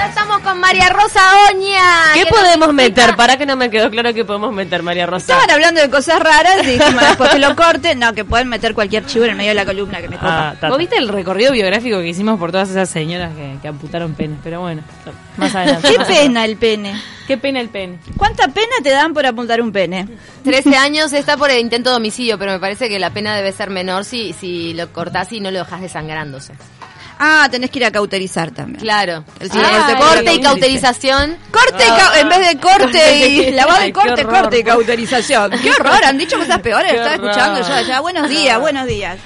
Ya estamos con María Rosa Oña. ¿Qué podemos meter? Para que no me quedó claro que podemos meter, María Rosa. Estaban hablando de cosas raras y dijimos después que lo corte. No, que pueden meter cualquier chivo en el medio de la columna que me copa. Ah, ta, ¿Vos viste el recorrido biográfico que hicimos por todas esas señoras que, que amputaron penes? Pero bueno, más adelante. Qué más adelante. pena el pene. Qué pena el pene. ¿Cuánta pena te dan por apuntar un pene? 13 años está por el intento de homicidio, pero me parece que la pena debe ser menor si, si lo cortás y no lo dejas desangrándose. Ah, tenés que ir a cauterizar también. Claro. El Sí, corte, y cauterización. Corte y cau- en vez de corte y lavado y corte, horror. corte y cauterización. Qué horror, han dicho cosas peores, estaba escuchando yo allá. Buenos días, buenos días.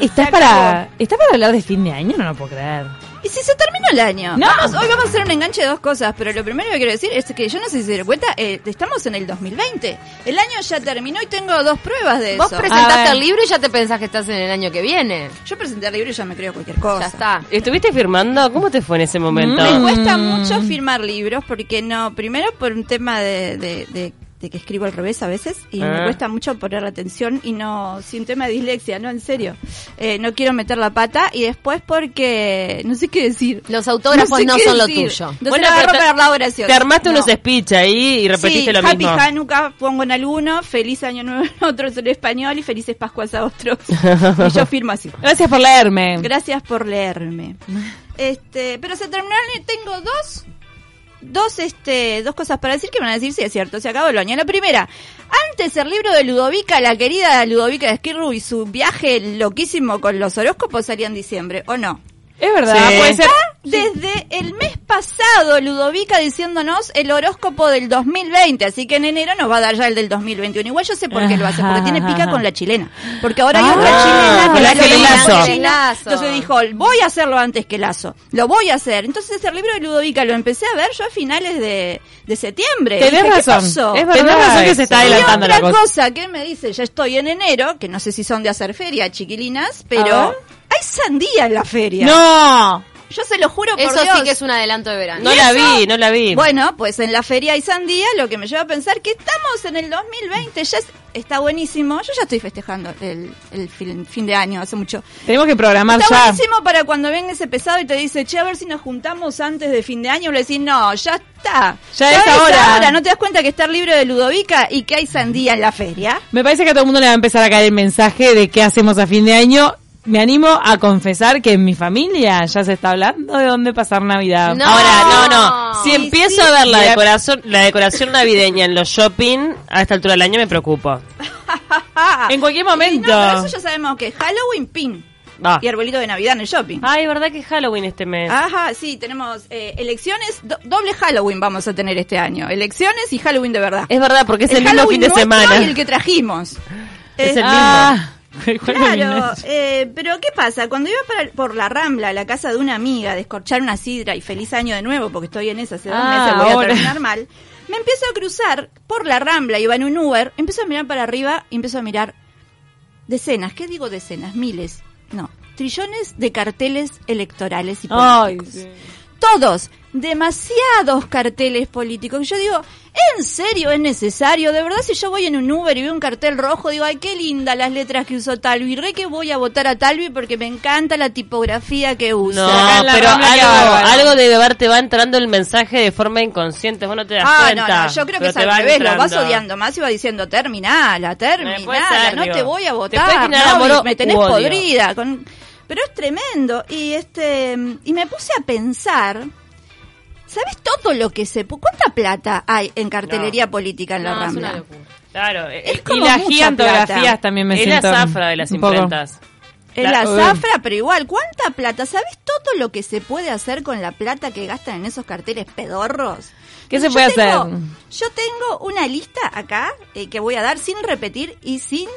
¿Estás Se para. ¿Estás para hablar de fin de año? No lo puedo creer. ¿Y si se terminó el año? No. Vamos- hoy vamos a hacer un enganche de dos cosas, pero lo primero que quiero decir es que yo no sé si se dieron cuenta, eh, estamos en el 2020. El año ya terminó y tengo dos pruebas de Vos eso. A presentaste el libro y ya te pensás que estás en el año que viene. Yo presenté el libro y ya me creo cualquier cosa. Ya está. ¿Estuviste firmando? ¿Cómo te fue en ese momento? Me Mm. cuesta mucho firmar libros porque no, primero por un tema de, de- de- de que escribo al revés a veces y me Ah. cuesta mucho poner la atención y no, sin tema de dislexia, no, en serio. Eh, no quiero meter la pata y después porque no sé qué decir. Los autógrafos sé no son lo decir. tuyo. Entonces Bueno, agarro te- para la oración. Te armaste No. unos speech ahí y repetiste sí, lo Happy mismo. Hanukkah pongo en alguno, feliz año nuevo en otros en español y felices Pascuas a otros. y yo firmo así. Gracias por leerme. Gracias por leerme. Este, pero se terminó el año. Tengo dos, dos, este, dos cosas para decir que van a decir si es cierto. Se acabó año. La primera, antes el libro de Ludovica, la querida Ludovica de Esquirru y su viaje loquísimo con los horóscopos salía en diciembre, ¿o no? Es verdad, Sí. puede ser. Desde el mes pasado, Ludovica diciéndonos el horóscopo del 2020, así que en enero nos va a dar ya el del 2021. Igual yo sé por qué lo hace, porque tiene pica con la chilena. Porque ahora hay Ah, otra chilena que la Ángel Lazo. Entonces dijo, voy a hacerlo antes que Lazo. Lo voy a hacer. Entonces el libro de Ludovica lo empecé a ver yo a finales de, de septiembre. Tenés Dije, ¿qué razón. Es Tenés razón que se está Y adelantando otra la cosa. cosa que me dice, ya estoy en enero, que no sé si son de hacer feria, chiquilinas, pero sandía en la feria. No. Yo se lo juro por Eso Dios. sí que es un adelanto de verano. No ¿Y la eso? vi, no la vi. Bueno, pues en la feria hay sandía, lo que me lleva a pensar que estamos en el 2020, ya es- está buenísimo. Yo ya estoy festejando el, el fin, fin de año, hace mucho. Tenemos que programar Está ya. buenísimo para cuando venga ese pesado y te dice, che, a ver si nos juntamos antes de fin de año. Le decís, no, ya está. Ya es ahora. ¿No te das cuenta que está el libro de Ludovica y que hay sandía en la feria? Me parece que a todo el mundo le va a empezar a caer el mensaje de qué hacemos a fin de año. Me animo a confesar que en mi familia ya se está hablando de dónde pasar Navidad. No. Ahora, no, no. Si Sí, empiezo sí. a ver la decoración, la decoración navideña en los shopping a esta altura del año me preocupo. En cualquier momento. No, pero eso ya sabemos que es Halloween pin Ah. y arbolito de Navidad en el shopping. Ay, ¿verdad que es Halloween este mes? Ajá, sí, tenemos eh, elecciones, do- doble Halloween vamos a tener este año. Elecciones y Halloween de verdad. Es verdad, porque es el, mismo Halloween fin de semana. Y el que trajimos. Es Eh, el Ah, ¿cuál es mi Claro, eh, pero ¿qué pasa? Cuando iba para- por la Rambla, a la casa de una amiga, a descorchar una sidra y feliz año de nuevo, porque estoy en esa hace dos Ah, meses, voy ahora. a terminar mal, me empiezo a cruzar por la Rambla, iba en un Uber, empiezo a mirar para arriba y empiezo a mirar decenas, ¿qué digo decenas? Miles, no, trillones de carteles electorales y Ay, políticos. sí. Todos, demasiados carteles políticos. Yo digo, ¿en serio es necesario? De verdad, si yo voy en un Uber y veo un cartel rojo, digo, ay, qué linda las letras que usó Talvi. Re que voy a votar a Talvi porque me encanta la tipografía que usa. No, pero algo, algo de verte va entrando el mensaje de forma inconsciente, vos no te das Ah, no, cuenta. no, yo creo que es te al revés, lo vas odiando más y va diciendo, terminala, terminala, ser, no digo, te voy a te votar, generar no, amor me tenés podrida. con- Pero es tremendo. Y este y me puse a pensar, ¿sabes todo lo que se... ¿Cuánta plata hay en cartelería política en la No, es una Rambla? locura. Claro, Es eh, como y las mucha gigantografías plata. también me es la siento. zafra de las un poco. imprentas. Es la zafra, pero igual, ¿cuánta plata? ¿Sabes todo lo que se puede hacer con la plata que gastan en esos carteles pedorros? ¿Qué se Yo puede tengo- hacer? Yo tengo una lista acá eh, que voy a dar sin repetir y sin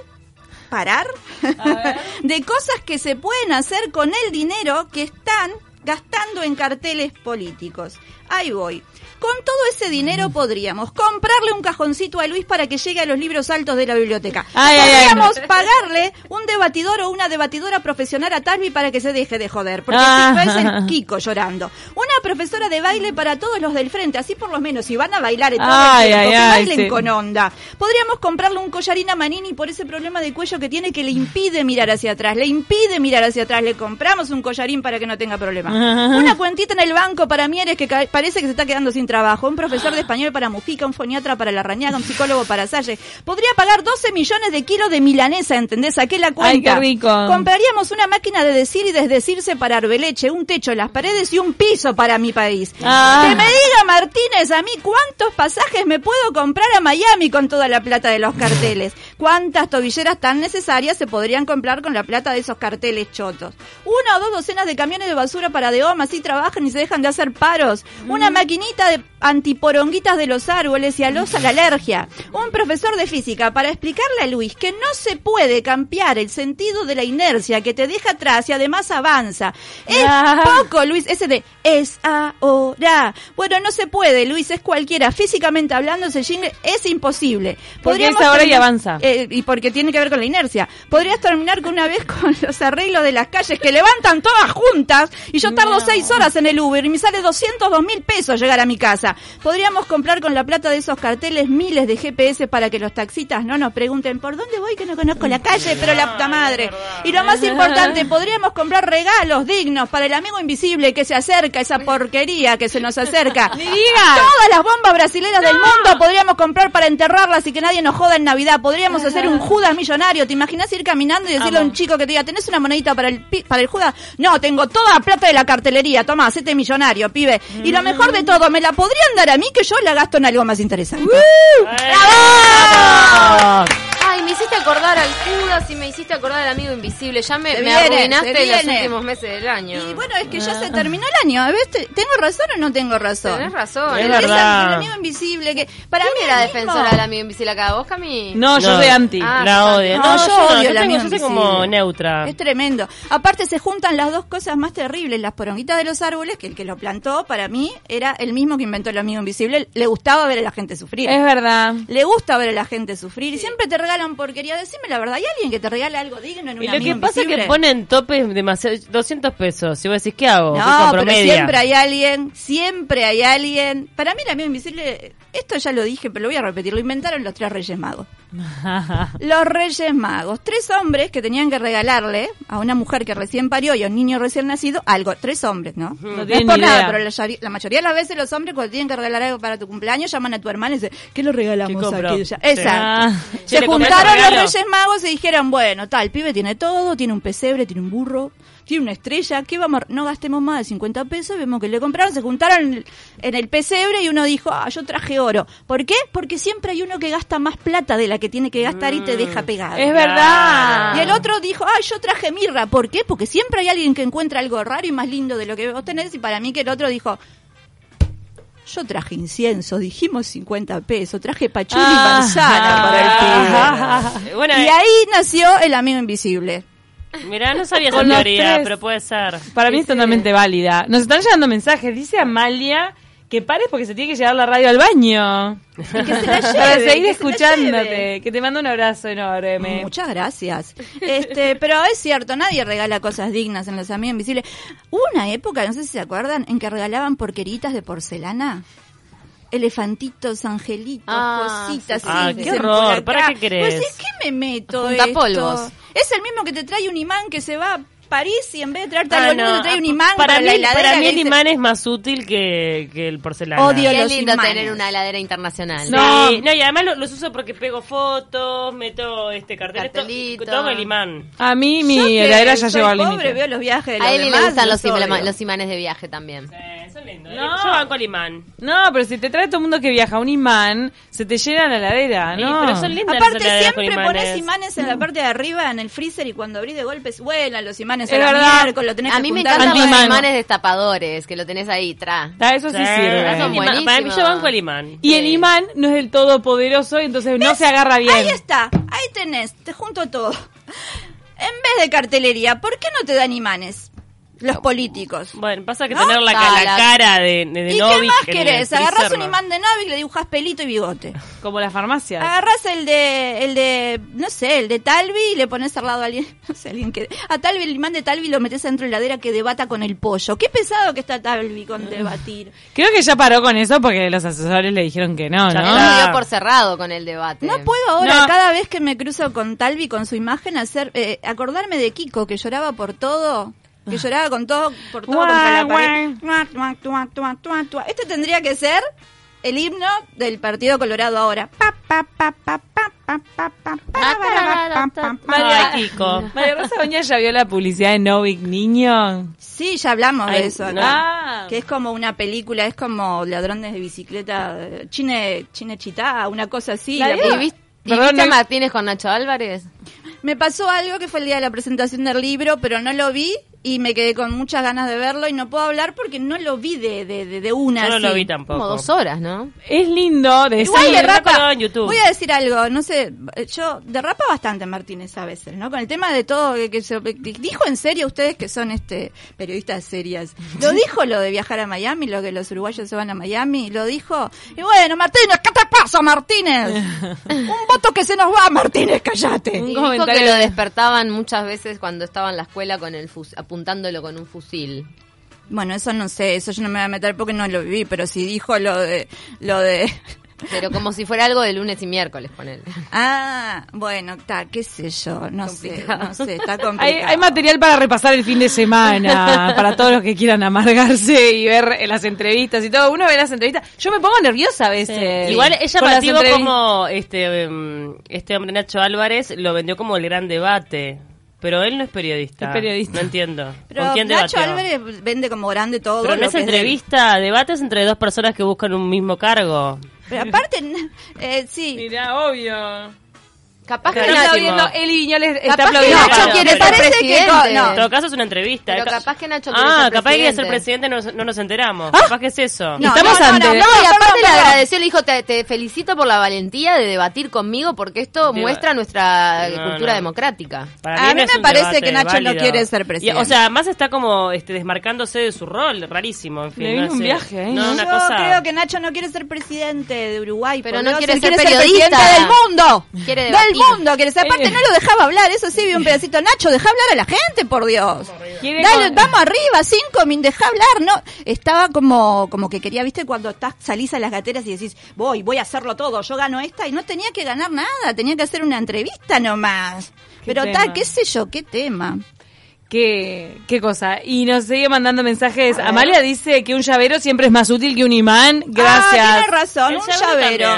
parar de cosas que se pueden hacer con el dinero que están gastando en carteles políticos. Ahí voy. Con todo ese dinero podríamos comprarle un cajoncito a Luis para que llegue a los libros altos de la biblioteca. Ay, podríamos pagarle un debatidor o una debatidora profesional a Talvi para que se deje de joder, porque Ah. si no es el Kiko llorando. Profesora de baile para todos los del frente, así por lo menos, si van a bailar en todo Ay, el tiempo, ay, que ay, bailen sí. con onda. Podríamos comprarle un collarín a Manini por ese problema de cuello que tiene que le impide mirar hacia atrás, le impide mirar hacia atrás, le compramos un collarín para que no tenga problema. Una cuentita en el banco para Mieres que parece que se está quedando sin trabajo, un profesor de español para Mujica, un foniatra para La Rañaga, un psicólogo para Salle. Podría pagar 12 millones de kilos de milanesa, ¿entendés? Saqué la cuenta. Ay, qué rico. Compraríamos una máquina de decir y desdecirse para Arbeleche, un techo, las paredes y un piso para mi país. Ah. Que me diga Martínez a mí cuántos pasajes me puedo comprar a Miami con toda la plata de los carteles. Cuántas tobilleras tan necesarias se podrían comprar con la plata de esos carteles chotos. Una o dos docenas de camiones de basura para de Oma, así trabajan y se dejan de hacer paros. Una maquinita de antiporonguitas de los árboles y alosa la alergia. Un profesor de física para explicarle a Luis que no se puede cambiar el sentido de la inercia que te deja atrás y además avanza. Es Ah. poco, Luis, ese de es ahora. Bueno, no se puede, Luis, es cualquiera. Físicamente hablando, ese jingle es imposible. Porque es ahora y avanza. eh, y porque tiene que ver con la inercia. Podrías terminar con una vez con los arreglos de las calles que levantan todas juntas y yo tardo seis horas en el Uber y me sale 202 mil pesos llegar a mi casa. Podríamos comprar con la plata de esos carteles miles de GPS para que los taxistas no nos pregunten por dónde voy que no conozco la calle, pero la puta madre. Y lo más importante, podríamos comprar regalos dignos para el amigo invisible que se acerca, esa porquería que se nos acerca. ¡Ni digas! Todas las bombas brasileras del mundo podríamos comprar para enterrarlas y que nadie nos joda en Navidad. Podríamos hacer un Judas millonario. ¿Te imaginas ir caminando y decirle a un chico que te diga, ¿tenés una monedita para el, pi- para el Judas? No, tengo toda la plata de la cartelería. Toma, hacete millonario, pibe. Y lo mejor de todo, ¿me la podrían dar a mí que yo la gasto en algo más interesante? ¡Bravo! Ay, me hiciste acordar al Judas y me hiciste acordar al amigo invisible. Ya me, me viene, arruinaste los últimos meses del año. Y bueno, es que ya se terminó el año. ¿ves? Te- ¿Tengo razón o no tengo razón? Tenés razón. Es El- verdad. El amigo invisible que... Para ¿Quién mí era defensora del amigo invisible acá? ¿Vos, Cami? No, yo soy anti. Ah, la odio. No, No, yo odio yo el tengo- amigo yo soy como invisible. neutra. Es tremendo. Aparte se juntan las dos cosas más terribles, las poronguitas de los árboles, que el que lo plantó para mí era el mismo que inventó el amigo invisible. Le gustaba ver a la gente sufrir. Es verdad. Le gusta ver a la gente sufrir y siempre te regalan porquería. Decime la verdad, ¿hay alguien que te regale algo digno en un Y lo que pasa es que ponen topes demasiado 200 pesos. Si vos decís, ¿qué hago? Siempre hay alguien, siempre hay alguien. Para mí el amigo invisible, esto ya lo dije, pero lo voy a repetir, lo inventaron los tres Reyes Magos. Los Reyes Magos, tres hombres que tenían que regalarle a una mujer que recién parió y a un niño recién nacido algo, tres hombres, ¿no? No, es por nada, pero la, mayoría de las veces los hombres cuando tienen que regalar algo para tu cumpleaños llaman a tu hermana y dicen, ¿qué le regalamos ¿Qué compro? a aquella? Sí. Esa. Ah. Se ¿le compré juntaron los? Reyes Magos y dijeron, bueno, tal, el pibe tiene todo, tiene un pesebre, tiene un burro, tiene una estrella, ¿qué vamos? a- No gastemos más de 50 pesos, vemos que le compraron, se juntaron en el, en el pesebre y uno dijo, ah, yo traje oro. ¿Por qué? Porque siempre hay uno que gasta más plata de la que tiene que gastar y te deja pegado. Es verdad. Y el otro dijo, ah, yo traje mirra. ¿Por qué? Porque siempre hay alguien que encuentra algo raro y más lindo de lo que vos tenés. Y para mí que el otro dijo, yo traje incienso, dijimos 50 pesos, traje pachuli y Ah. manzana para el pibe. Ah. Bueno, Y eh, ahí nació el amigo invisible. Mirá, no sabía esa teoría, tres. pero puede ser. Para mí es totalmente válida. Nos están llegando mensajes. Dice Amalia que pares porque se tiene que llevar la radio al baño. que se la Para seguir que se la escuchándote. Que te mando un abrazo enorme. Muchas gracias. Este, pero es cierto, nadie regala cosas dignas en los amigos invisibles. Hubo una época, no sé si se acuerdan, en que regalaban porqueritas de porcelana. Elefantitos, angelitos, Ah, cositas. sí. Ah, qué horror. ¿para qué querés? Pues, ¿qué me meto Juntapolvos. esto? Es el mismo que te trae un imán que se va a París y en vez de traerte Ah, algo lindo no, te trae un imán para, para, mí, la heladera. para mí el dice- imán es más útil que, que el porcelana. Odio Qué los lindo imanes. tener una heladera internacional. No. Sí, no, y además lo- los uso porque pego fotos, meto este cartel, tomo el imán. A mí mi Yo heladera ya llegó al pobre, límite. veo los viajes de los A le demás, gustan los los, imanes de viaje también. Eh, No. Yo banco el imán. No, pero si te trae todo el mundo que viaja un imán, se te llena la heladera, Sí, ¿no? pero son lindas Aparte las siempre imanes. pones imanes en la parte de arriba en el freezer y cuando abrís de golpes vuelan los imanes Es a verdad. miércoles, lo tenés A que mí me encantan los imanes destapadores, que lo tenés ahí, tra. Ah, eso sí, Sí, sirve. son el Para mí yo banco el imán. Y el imán no es del todo poderoso, entonces no se agarra bien. Ahí está, ahí tenés, te junto todo. En vez de cartelería, ¿por qué no te dan imanes? Los políticos. Bueno, pasa que ¿No? tener la, la la- cara de, de, de ¿Y qué Novik más en el querés? Agarrás un imán de Novik, le dibujás pelito y bigote. Como la farmacia. Agarrás el de, el de, no sé, el de Talvi y le pones al lado a alguien, no sé, alguien que, a Talvi, el imán de Talvi lo metes dentro de la heladera que debata con el pollo. Qué pesado que está Talvi con debatir. Creo que ya paró con eso porque los asesores le dijeron que no, Ya ¿no? Lo dio por cerrado con el debate. No puedo ahora, No. cada vez que me cruzo con Talvi con su imagen, hacer, eh, acordarme de Kiko, que lloraba por todo. Ah. que lloraba con todo, por todo contra la pared. Este tendría que ser el himno del Partido Colorado ahora. María Kiko. María Rosa Doña ya vio la publicidad de No Big Niño. Sí, ya hablamos de eso acá. Ah. Que es como una película, es como Ladrones de Bicicleta, Chine, Chine Chitá, una cosa así. ¿Y, viste, Martínez con Nacho Álvarez? Me pasó algo que fue el día de la presentación del libro, pero no lo vi y me quedé con muchas ganas de verlo y no puedo hablar porque no lo vi de, de, de, de una. Yo no lo vi tampoco. Como dos horas, ¿no? Es lindo de Igual de rapa, en YouTube. voy a decir algo, no sé, yo derrapa bastante Martínez a veces, ¿no? Con el tema de todo, que, que se- dijo en serio ustedes que son este periodistas serias, lo dijo lo de viajar a Miami, lo que los uruguayos se van a Miami, lo dijo, y bueno, Martínez, ¿qué te pasa, Martínez? Un voto que se nos va, Martínez, cállate. Un dijo comentario que lo de- despertaban muchas veces cuando estaba en la escuela con el fus- apuntándolo con un fusil. Bueno, eso no sé, eso yo no me voy a meter porque no lo viví, pero si dijo lo de, lo de, Pero como si fuera algo de lunes y miércoles, ponele. ah, bueno, está, qué sé yo, no sé, no sé, está Hay, complicado. hay material para repasar el fin de semana, para todos los que quieran amargarse y ver eh, las entrevistas y todo. Uno ve las entrevistas. Yo me pongo nerviosa a veces. Igual con llamativo entrevistas. como este, em, este hombre Nacho Álvarez lo vendió como el gran debate. Pero él no es periodista. Es periodista. No entiendo. Pero ¿Con quién Nacho debatió? Álvarez vende como grande todo. Pero no lo es que de él. entrevista, debates entre dos personas que buscan un mismo cargo. Pero aparte, eh, sí. Mirá, obvio. Capaz que Está aplaudiendo, Eli Viñoles está Capaz que aplaudiendo. Nacho quiere ser parece que presidente. no. En todo caso es una entrevista. Pero Ca- capaz que Nacho quiere Ah, ser capaz que quiere ser presidente. no, no nos enteramos. Capaz que es eso. No, Estamos no, no, ante- no, No, no, y aparte perdón, le agradeció, le dijo, te, te felicito por la valentía de debatir conmigo porque esto muestra nuestra No, cultura no. democrática. Para A mí me parece que Nacho no quiere ser Y, presidente. o sea, más está como este, desmarcándose de su rol, rarísimo. En fin, Le no vino un viaje, ¿eh? No, Yo creo que Nacho no quiere ser presidente de Uruguay. Pero no quiere ser periodista. presidente del mundo. Quiere. Mundo. Quiere ser. Aparte, Eh. no lo dejaba hablar. Eso sí, vi un pedacito. Nacho, deja hablar a la gente, por Dios. Dale, vamos arriba, cinco min, deja hablar, no. Estaba como, como que quería, viste, cuando estás, salís a las gateras y decís, voy, voy a hacerlo todo, yo gano esta, y no tenía que ganar nada, tenía que hacer una entrevista nomás. Pero tal, qué sé yo, qué tema. ¿Qué, qué cosa? Y nos sigue mandando mensajes. Amalia dice que un llavero siempre es más útil que un imán. Ah, Gracias. tienes razón, El un llavero.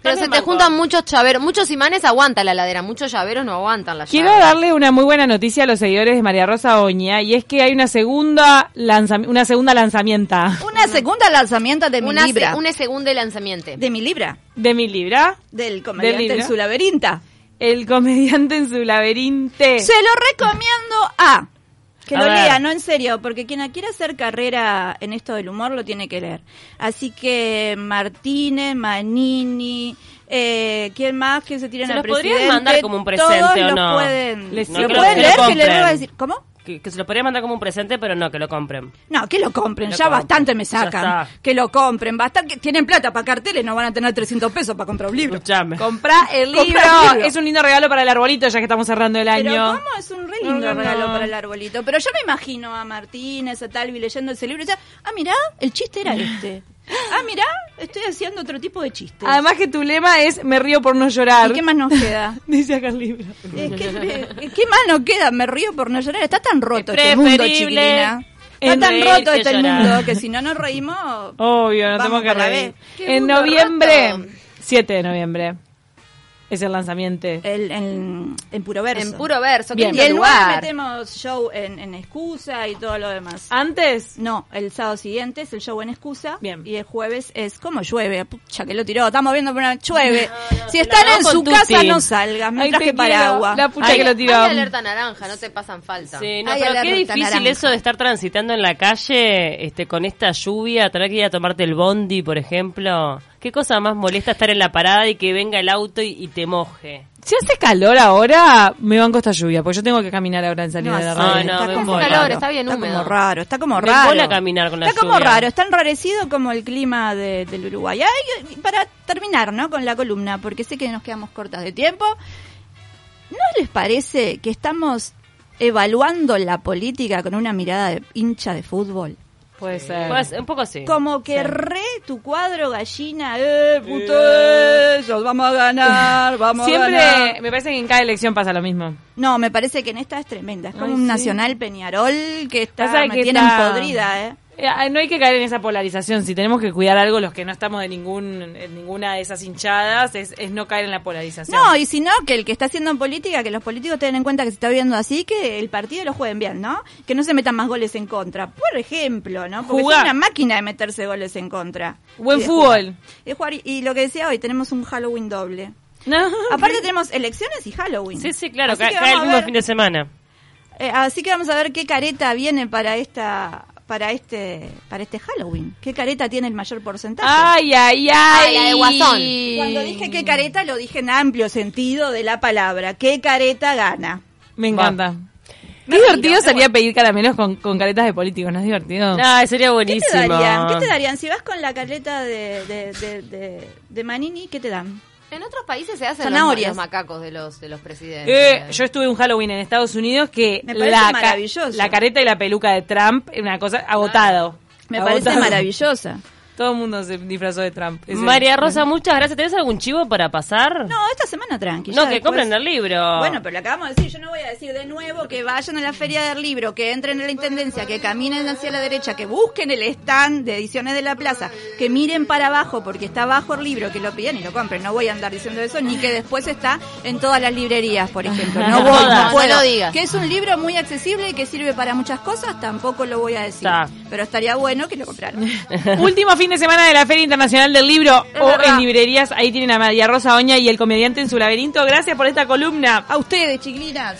Pero se te juntan muchos chaveros, muchos imanes aguanta la ladera, muchos llaveros no aguantan la Quiero llave. darle una muy buena noticia a los seguidores de María Rosa Oña y es que hay una segunda lanzam- una segunda lanzamienta Una segunda lanzamiento de mi Una, libra. se- un segundo lanzamiento. De mi libra. de mi libra, Del comediante en su laberinta. El comediante en su laberinto. Se lo recomiendo a que A lo ver. lea, no en serio, porque quien quiera hacer carrera en esto del humor lo tiene que leer. Así que Martínez, Manini, eh, ¿quién más que se tiren ¿Se al los podrían presidente? mandar como un presente Todos o los no? pueden, Les- lo no creo pueden que leer, lo que les voy a decir. ¿Cómo? Que, que se lo podría mandar como un presente, pero no, que lo compren. No, que lo compren, Que lo ya compren. bastante me sacan. Que lo compren, bastante tienen plata para carteles, no van a tener 300 pesos para comprar un libro. Escuchame. Comprá el Comprá libro. el libro. Es un lindo regalo para el arbolito ya que estamos cerrando el Pero año. ¿cómo? Es un re lindo No, no, regalo no. para el arbolito. Pero yo me imagino a Martínez, a Talvi leyendo ese libro y decía, ah, mirá, el chiste era este. Ah, mirá, estoy haciendo otro tipo de chiste. Además que tu lema es me río por no llorar. ¿Y qué más nos queda? Dice acá el libro. Eh, ¿qué, eh, ¿Qué más nos queda? Me río por no llorar. Está tan roto Es este mundo, preferible chiquilina. Está tan roto este llorar. mundo que si no nos reímos... Obvio, no tenemos que reír. En noviembre, roto. 7 de noviembre, es el lanzamiento. El, en, en puro verso. En puro verso, Bien. Y el 9 lugar. metemos show en, en excusa y todo lo demás. Antes, No, el sábado siguiente es el show en excusa. Bien. Y el jueves es como llueve. Pucha, que lo tiró. Estamos viendo por una llueve. si la están en su Tuti. casa, no salgas. Me Ay, traje paraguas. La pucha Ay, que lo Hay tiró. alerta naranja, no te pasan falta. Sí, no, Ay, pero qué difícil naranja. eso de estar transitando en la calle este, con esta lluvia, tener que ir a tomarte el bondi, por ejemplo. Qué ¿Qué cosa más molesta estar en la parada y que venga el auto y, y te moje? Si hace calor ahora, me banco esta lluvia, porque yo tengo que caminar ahora en salida No, de la sí, radio. no, está me como embola. raro, Calor, está bien está húmedo. como raro, está como Me raro. embola caminar con la Está como raro, está enrarecido como el clima de- del Uruguay. Ay, para terminar, ¿no? Con la columna, porque sé que nos quedamos cortas de tiempo. ¿No les parece que estamos evaluando la política con una mirada de hincha de fútbol? Puede ser. Pues, un poco así. Como que re tu cuadro gallina, eh, putos, vamos a ganar, vamos a ganar. Siempre, me parece que en cada elección pasa lo mismo. No, me parece que en esta es tremenda. Es como Ay, un sí. Nacional Peñarol que está, me que tienen está- podrida, ¿eh? Eh, No hay que caer en esa polarización. Si tenemos que cuidar algo, los que no estamos de ningún, en ninguna de esas hinchadas, es, es no caer en la polarización. No, y si no, que el que está haciendo política, que los políticos tengan en cuenta que se está viendo así, que el partido lo jueguen bien, ¿no? Que no se metan más goles en contra, por ejemplo, ¿no? Porque es una máquina de meterse goles en contra. Buen Y fútbol. Y, jugar. y lo que decía hoy, tenemos un Halloween doble. No. Aparte tenemos elecciones y Halloween. Sí, sí, claro, cae el mismo fin de semana. eh, así que vamos a ver qué careta viene para esta para este para este Halloween. ¿Qué careta tiene el mayor porcentaje? Ay, ay, ay. La de Guasón. Cuando dije qué careta, lo dije en amplio sentido de la palabra. ¿Qué careta gana? Me encanta. Me Qué divertido sería bueno. pedir caramelos con, con caretas de políticos, ¿no es divertido? Ah, sería ¿Qué buenísimo. te darían? ¿Qué te darían? Si vas con la careta de, de, de, de- de Manini, ¿qué te dan? En otros países se hacen los, Zanahorias. los macacos de los de los presidentes. Eh, yo estuve un Halloween en Estados Unidos que Me parece la, maravilloso. la careta y la peluca de Trump, una cosa agotado. Me parece Agotado. maravillosa. Todo el mundo se disfrazó de Trump. Ese- María Rosa, muchas gracias. ¿Tenés algún chivo para pasar? No, esta semana tranqui. No, que después- compren el libro. Bueno, pero lo acabamos de decir, yo no voy a decir de nuevo que vayan a la feria del libro, que entren en la intendencia, que caminen hacia la derecha, que busquen el stand de ediciones de la plaza, que miren para abajo porque está abajo el libro, que lo pidan y lo compren. No voy a andar diciendo eso, ni que después está en todas las librerías, por ejemplo. No voy, No, no, no puedo. lo digas. Que es un libro muy accesible y que sirve para muchas cosas, tampoco lo voy a decir. Está. Pero estaría bueno que lo compraran. Último fin de semana de la Feria Internacional del Libro Es o verdad. en librerías. Ahí tienen a María Rosa Oña y el comediante en su laberinto. Gracias por esta columna. A ustedes, chiquilinas.